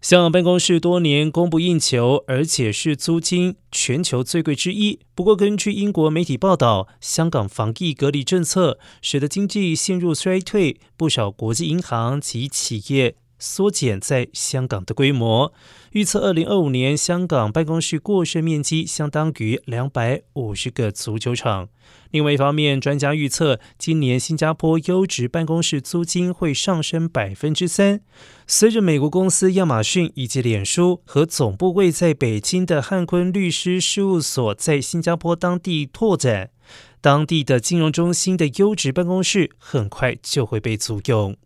香港办公室多年供不应求，而且是租金全球最贵之一。不过，根据英国媒体报道，香港防疫隔离政策使得经济陷入衰退，不少国际银行及企业。缩减在香港的规模，预测二零二五年香港办公室过剩面积相当于两百五十个足球场。另外一方面，专家预测今年新加坡优质办公室租金会上升百分之三。随着美国公司亚马逊以及脸书和总部位在北京的汉坤律师事务所在新加坡当地拓展，当地的金融中心的优质办公室很快就会被租用。